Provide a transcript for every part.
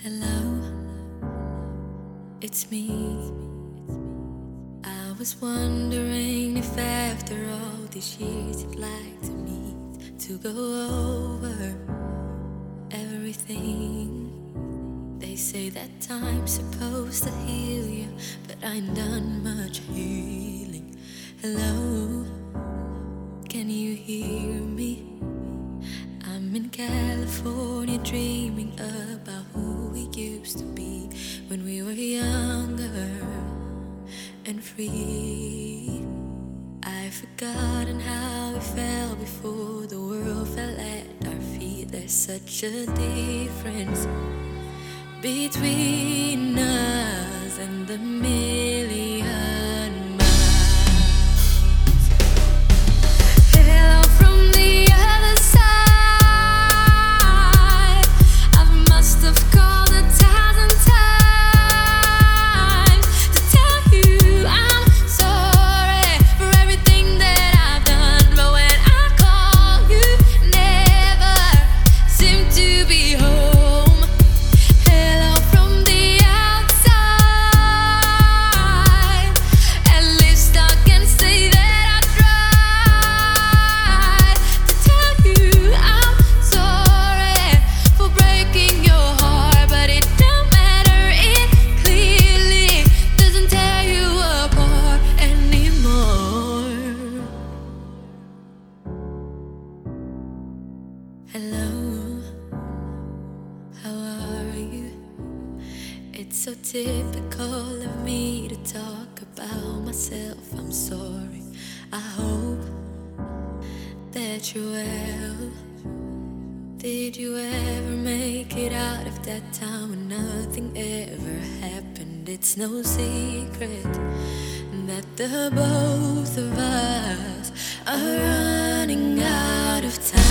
Hello, it's me. I was wondering if after all these years you'd like to meet to go over everything. They say that time's supposed to heal you, but I ain't done much healing. Hello, can you hear me? I'm in California dreaming about used to be when we were younger and free. I've forgotten how we felt before the world fell at our feet. There's such a difference between us and the millions. that the both of us are running out of time.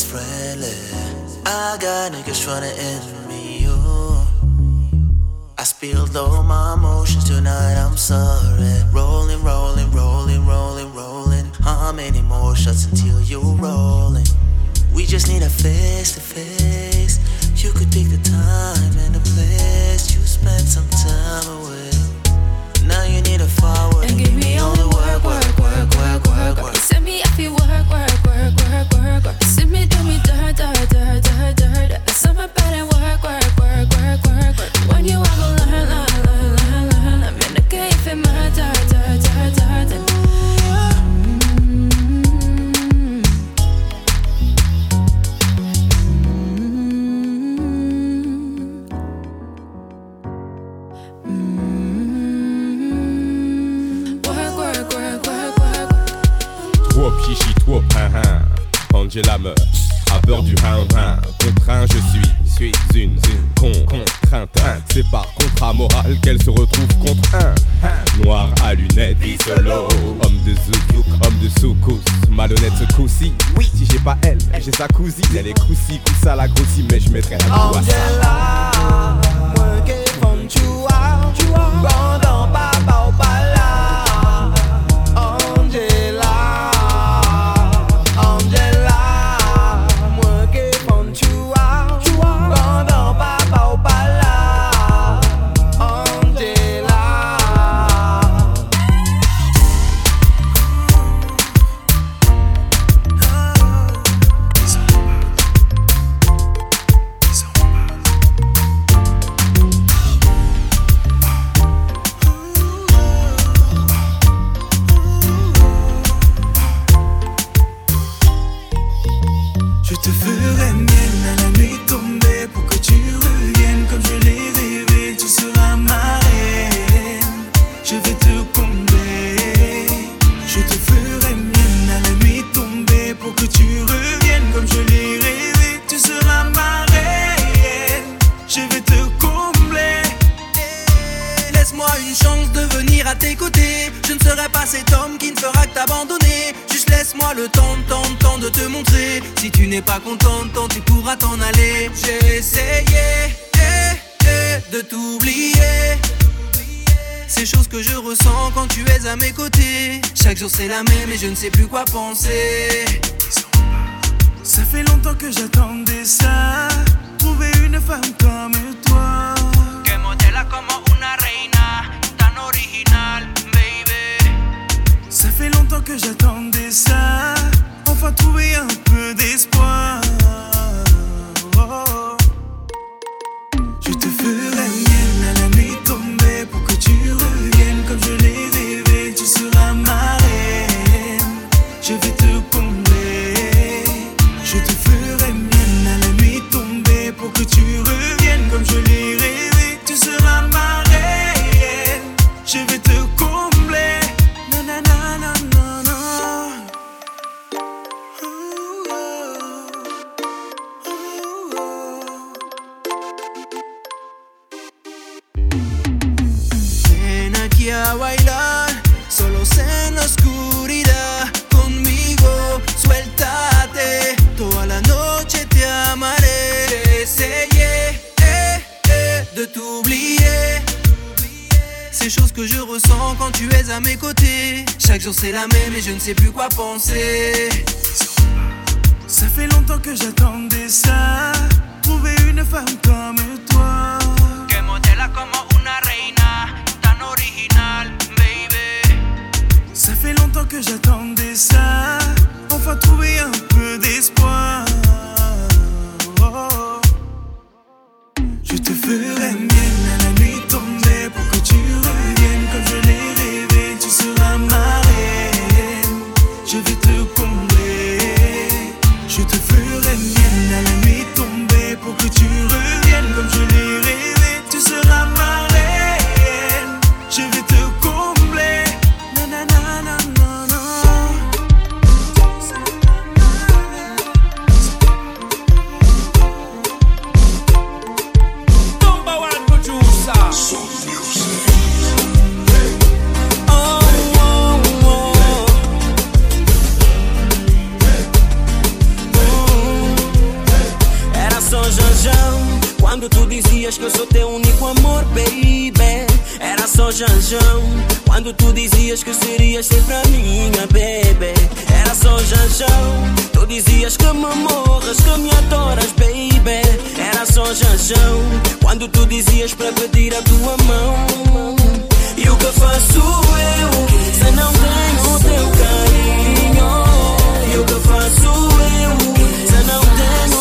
is friendly. Eh? I got niggas tryna end me, oh. I spilled all my emotions tonight, I'm sorry. Rolling, rolling, rolling, rolling, rolling. How many more shots until you're rolling? We just need a face to face. You could pick the time and the place. You spent some time away. Now you need a forward. And give me all the work, work, work, work, work, work. You send me off your work, work. Send me, tell me to her, to her, to. morale qu'elle se retrouve contre un noir à lunettes. Isolo, homme de zouk, homme de soukous, malhonnête secoussi. Oui, si j'ai pas elle, j'ai sa cousine. Elle est coussi, coussa la grossie, mais je mettrai la croix. à penser. mais je ne sais plus quoi penser. Ça fait longtemps que j'attendais ça. Trouver une femme comme toi. Que modela como une reina, tan original, baby. Ça fait longtemps que j'attendais ça. Enfin trouver un peu d'espoir. Oh, oh. Je te ferai mienne. pour que tu reviennes comme je l'ai dizias que eu sou teu único amor, baby. Era só janjão Quando tu dizias que serias sempre a minha, baby Era só janjão Tu dizias que me morras, que me adoras, baby. Era só janjão Quando tu dizias para pedir a tua mão. E o que faço eu se não tenho o teu carinho? E o que faço eu se não tenho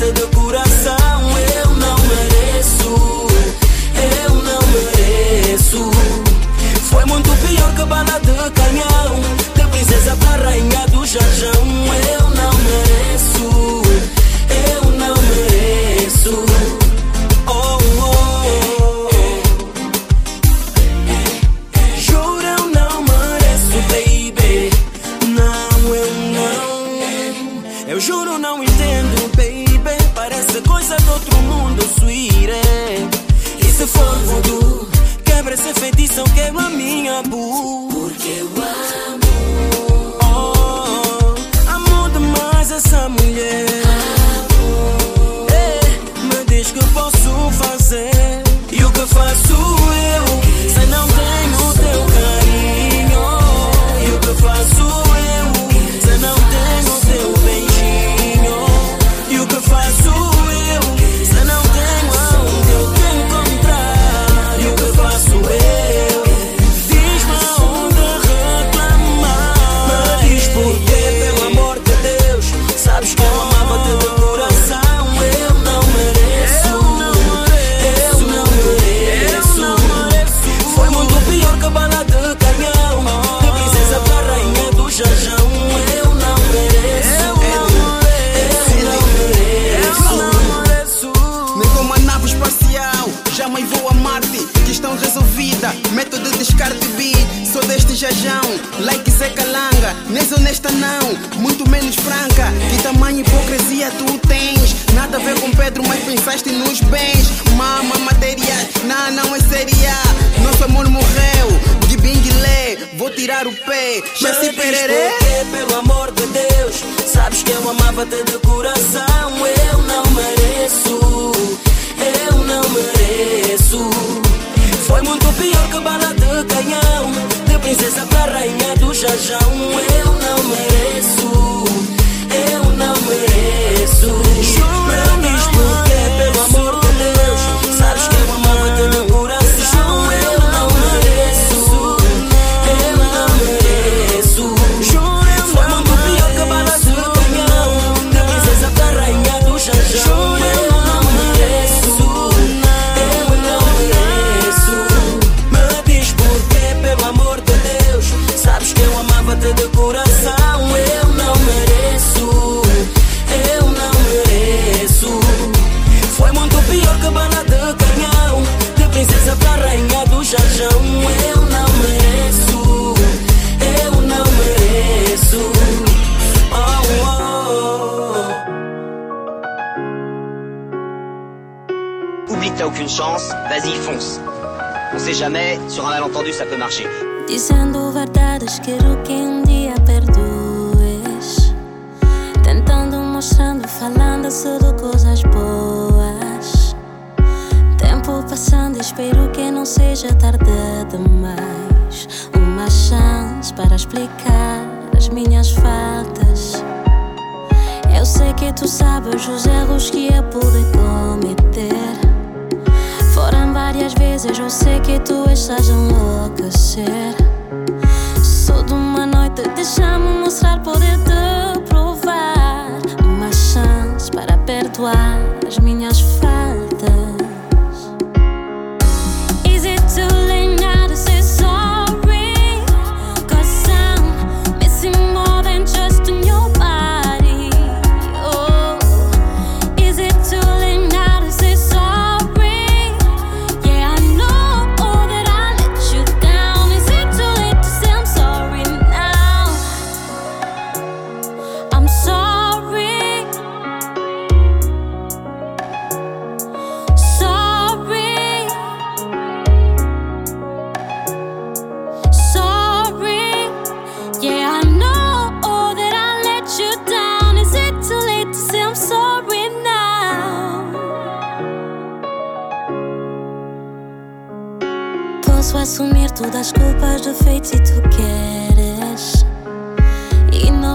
tête de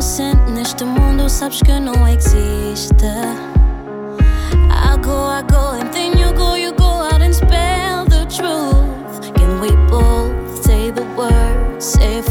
inocente neste mundo, sabes que não existe. I go, I go, and then you go, you go out and spell the truth. Can we both say the words Say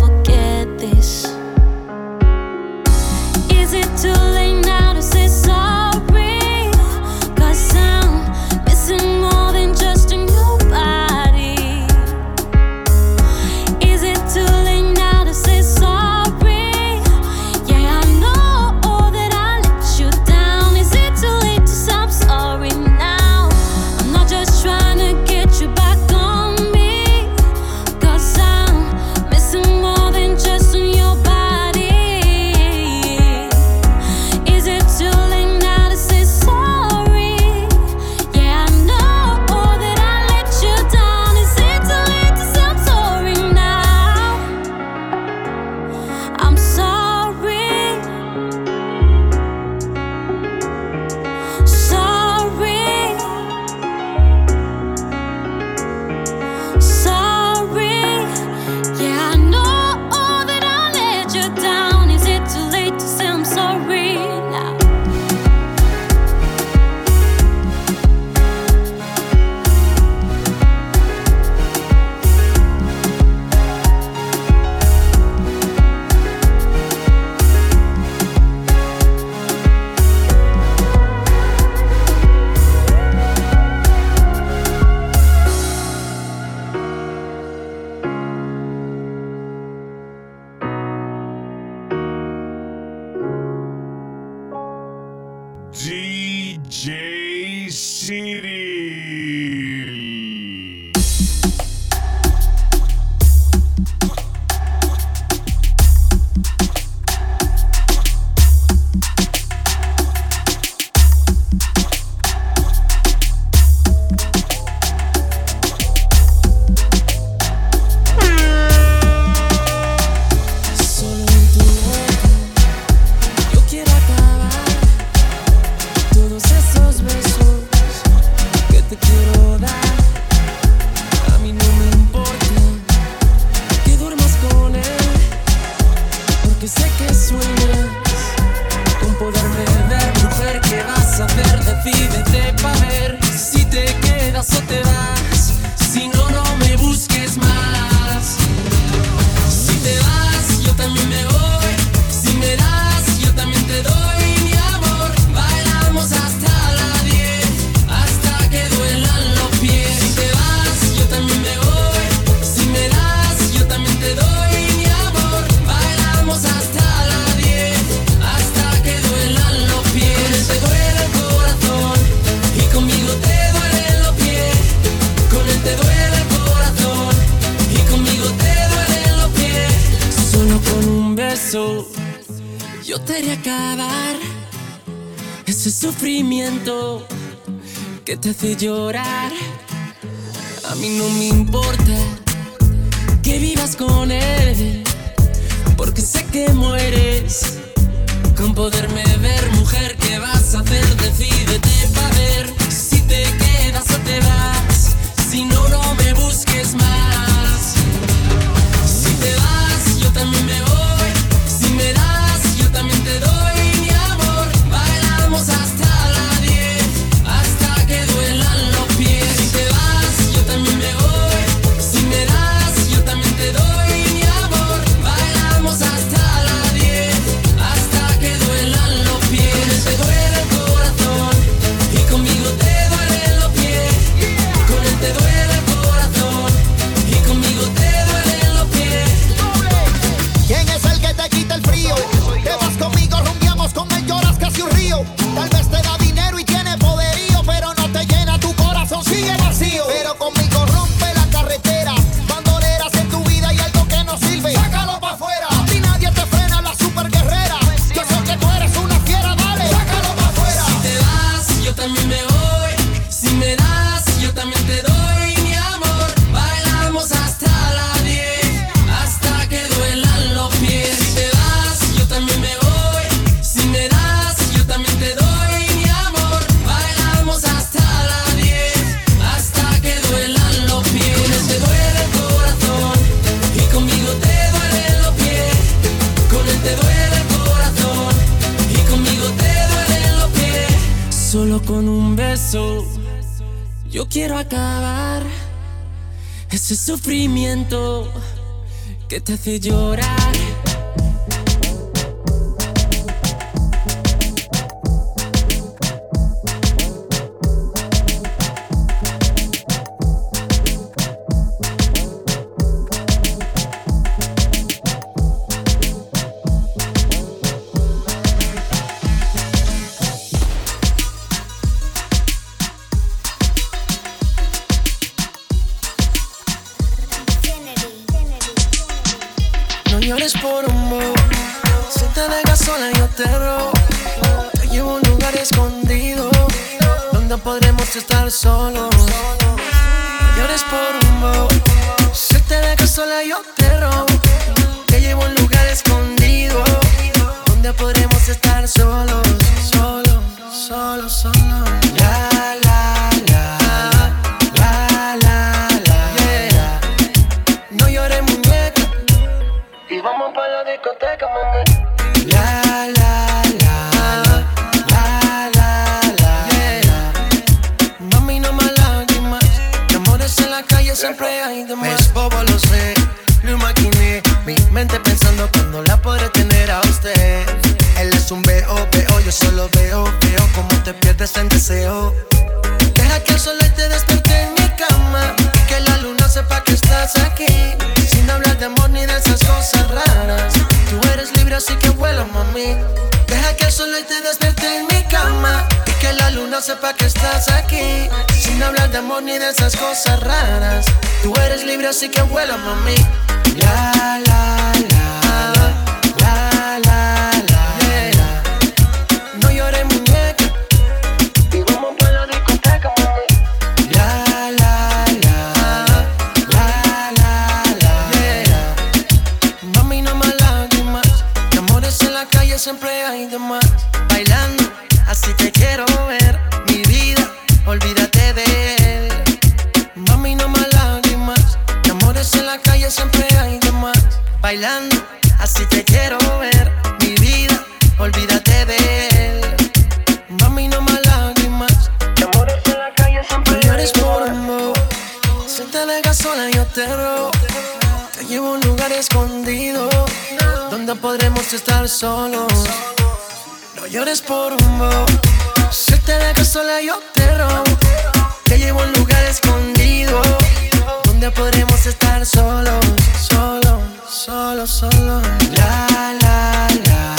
que te hace llorar. te pierdes en deseo. Deja que el sol te despierte en mi cama. Que la luna sepa que estás aquí. Sin hablar de amor ni de esas cosas raras. Tú eres libre, así que vuela, mami. Deja que el sol te despierte en mi cama. Que la luna sepa que estás aquí. Sin hablar de amor ni de esas cosas raras. Tú eres libre, así que vuela, mami. La, la. la. siempre hay de más. Bailando, así te quiero ver. Mi vida, olvídate de él. Mami, no más lágrimas. De amores en la calle siempre hay de más. Bailando estar solos. No llores por un bo. Si te dejas sola, yo te rompo. Te llevo a un lugar escondido donde podremos estar solos. Solo, solo, solo. La, la, la.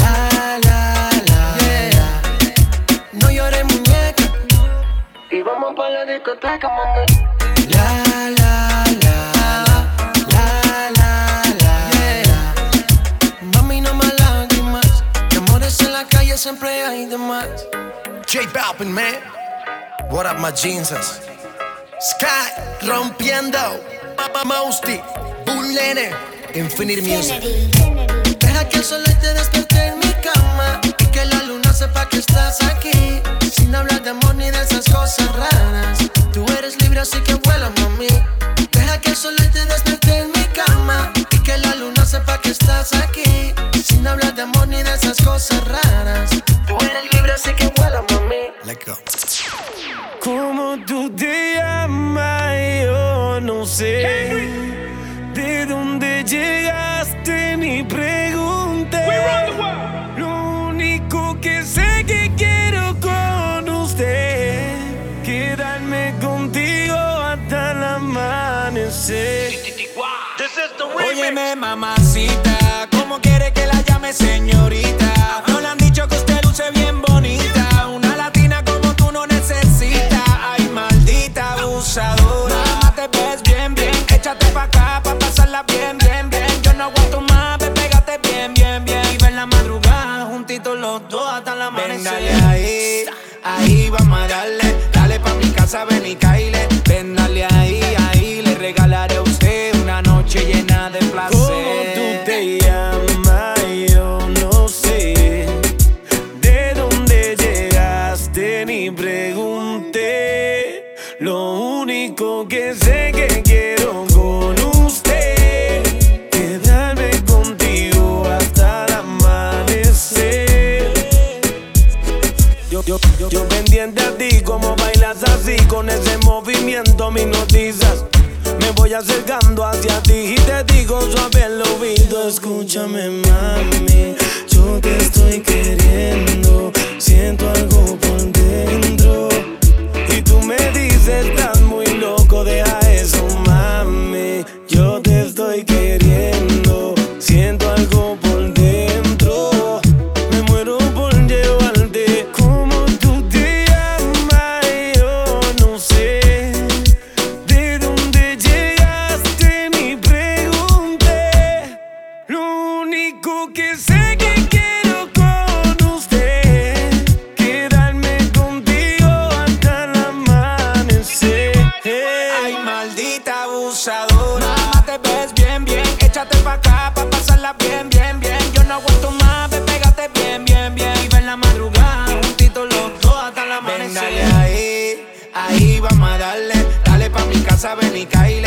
La, la, la. Yeah. No llores, muñeca. Y vamos para la discoteca, mamá. J Balvin, man. What up, my Jesus? Sky rompiendo. Papa Mosty, Bullene, Infinite Music. Deja que el sol te despierte en mi cama. Y que la luna sepa que estás aquí. Sin hablar de amor ni de esas cosas raras. Tú eres libre, así que vuela, mami. Deja que el sol te despierte estás aquí, sin hablar de amor ni de esas cosas raras. Llámeme mamacita, ¿cómo quiere que la llame señorita. No le han dicho que usted luce bien bonita, una latina como tú no necesitas. Ay, maldita abusadora, mamá te ves bien, bien. Échate pa' acá pa' pasarla bien, bien, bien. Yo no aguanto más, ve, pégate bien, bien, bien. Y ver la madrugada, juntitos los dos hasta la amanecer. Dale ahí, ahí vamos a darle. Dale pa' mi casa, ven y caí voy acercando hacia ti y te digo suave el oído. Escúchame, mami, yo te estoy queriendo. Siento abusadora. Mamá, te ves bien, bien. Échate pa' acá, pa' pasarla bien, bien, bien. Yo no aguanto más, ve, pégate bien, bien, bien. Y ven la madrugada, juntito los dos hasta la amanecer. Ven, dale ahí, ahí vamos a darle. Dale pa' mi casa, ven y caí.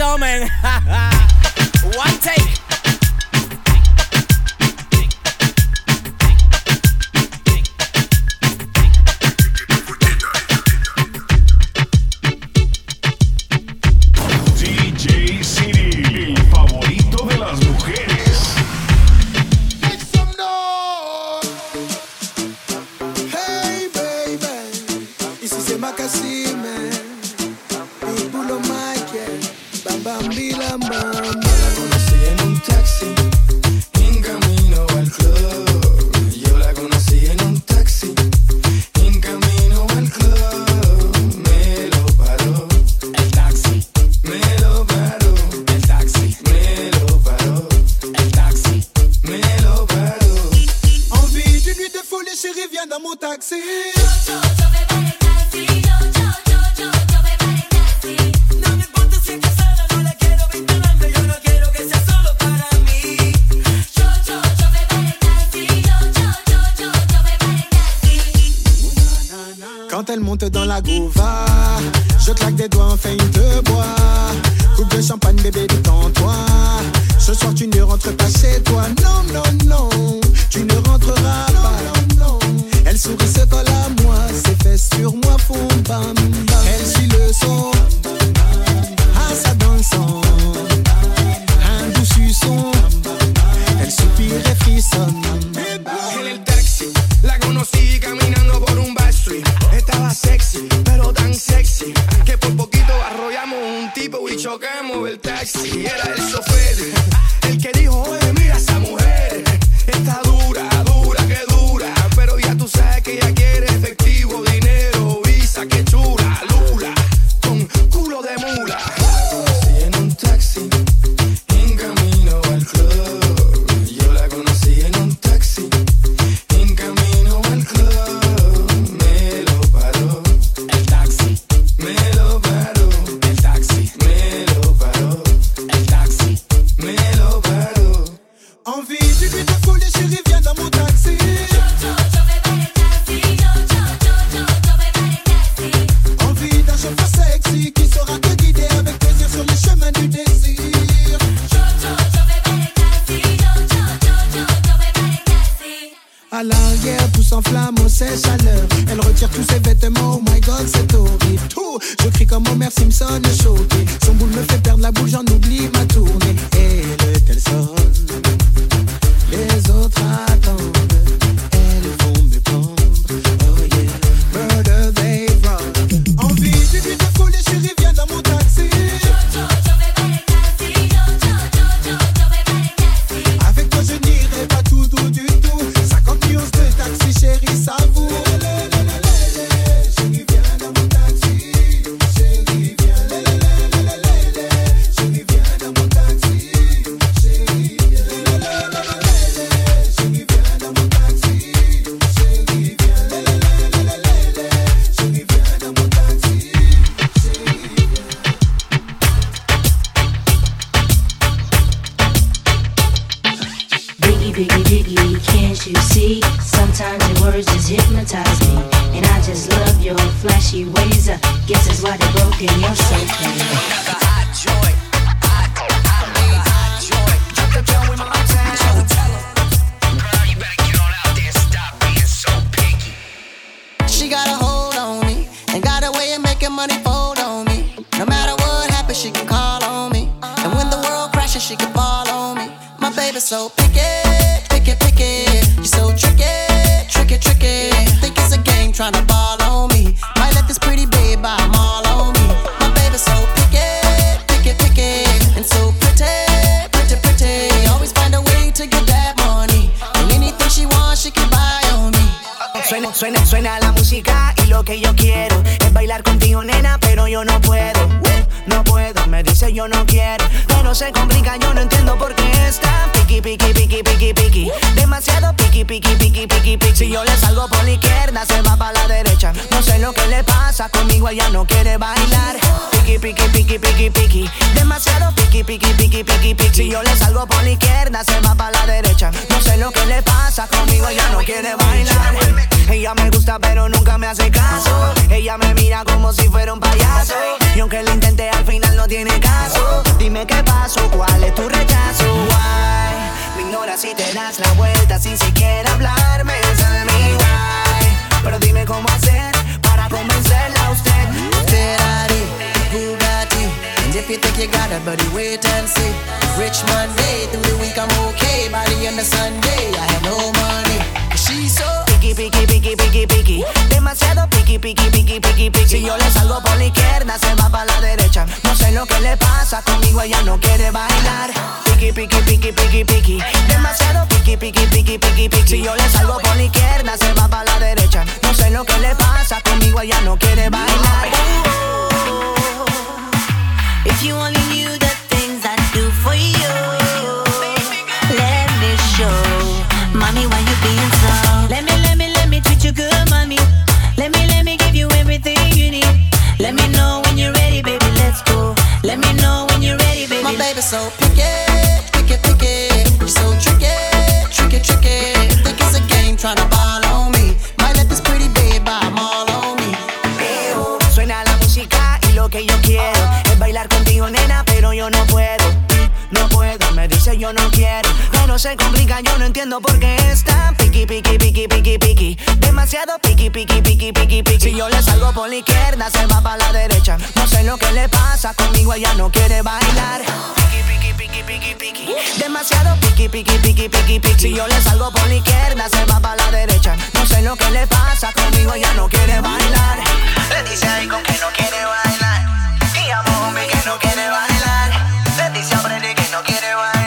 resumen. Suena, la música y lo que yo quiero es bailar contigo, nena, pero yo no puedo. Uh, No puedo, me dice yo no quiero. Pero se complica, yo no entiendo por qué está piqui, piqui, piqui, piqui, piqui. Demasiado piqui, piqui, piqui, piqui, piqui. Si yo le salgo por la izquierda, se va para la derecha. No sé lo que le pasa, conmigo ella no quiere bailar. Piqui, piqui, piqui, piqui, piqui. Demasiado piqui, piqui, piqui, piqui, piqui. Si yo le salgo por la izquierda, se va para la derecha. No sé lo que le pasa, conmigo ella no quiere bailar. Ella me gusta pero nunca me hace caso Ella me mira como si fuera un payaso Y aunque lo intenté al final no tiene caso Dime qué pasó, cuál es tu rechazo Why? Me ignoras si te das la vuelta sin siquiera hablarme Tell me why Pero dime cómo hacer para convencerla a usted Ferrari, Bugatti. And if you think you got it, buddy, wait and see. Rich Monday, through the week I'm okay. By the end of Sunday, I have no money. She's so Piqui, piqui, piqui, piqui, piqui Demasiado piqui, piqui, piqui, piqui, piqui Si yo le salgo por la izquierda, se va para la derecha No sé lo que le pasa, conmigo ella no quiere bailar Piqui, piqui, piqui, piqui, piqui Demasiado piqui, piqui, piqui, piqui, piqui Si yo le salgo por la izquierda, se va para la derecha No sé lo que le pasa, conmigo ella no quiere bailar If you only knew the things I do for you, let me show, mommy, why you being so? Let me, let me, let me treat you good, mommy. Let me, let me give you everything you need. Let me know when you're ready, baby. Let's go. Let me know when you're ready, baby. My baby's so picky, picky, picky. You're so tricky, tricky, tricky. Think it's a game trying to ball on me. Might let this pretty babe buy 'em all on me. Suena la música y lo que yo quiero es bailar contigo, nena, pero yo no puedo. Me dice yo no quiero. Pero se complica, yo no entiendo por qué está piqui, piqui, piqui, piqui, piqui. Demasiado piqui, piqui, piqui, piqui, piqui. Si yo le salgo por la izquierda, se va para la derecha. No sé lo que le pasa, conmigo ella no quiere bailar. Piqui, piqui, piqui, piqui, piqui. Demasiado piqui, piqui, piqui, piqui, piqui. Si yo le salgo por la izquierda, se va para la derecha. No sé lo que le pasa, conmigo ella no quiere bailar. Le dice ahí con que no quiere bailar. Y a que no quiere bailar. Le dice a Freddy que no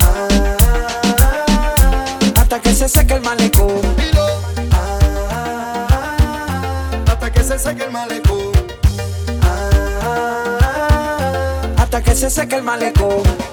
Ah, hasta que se seque el malecón. Ah, hasta que se seque el malecón. Ah, hasta que se seque el malecón.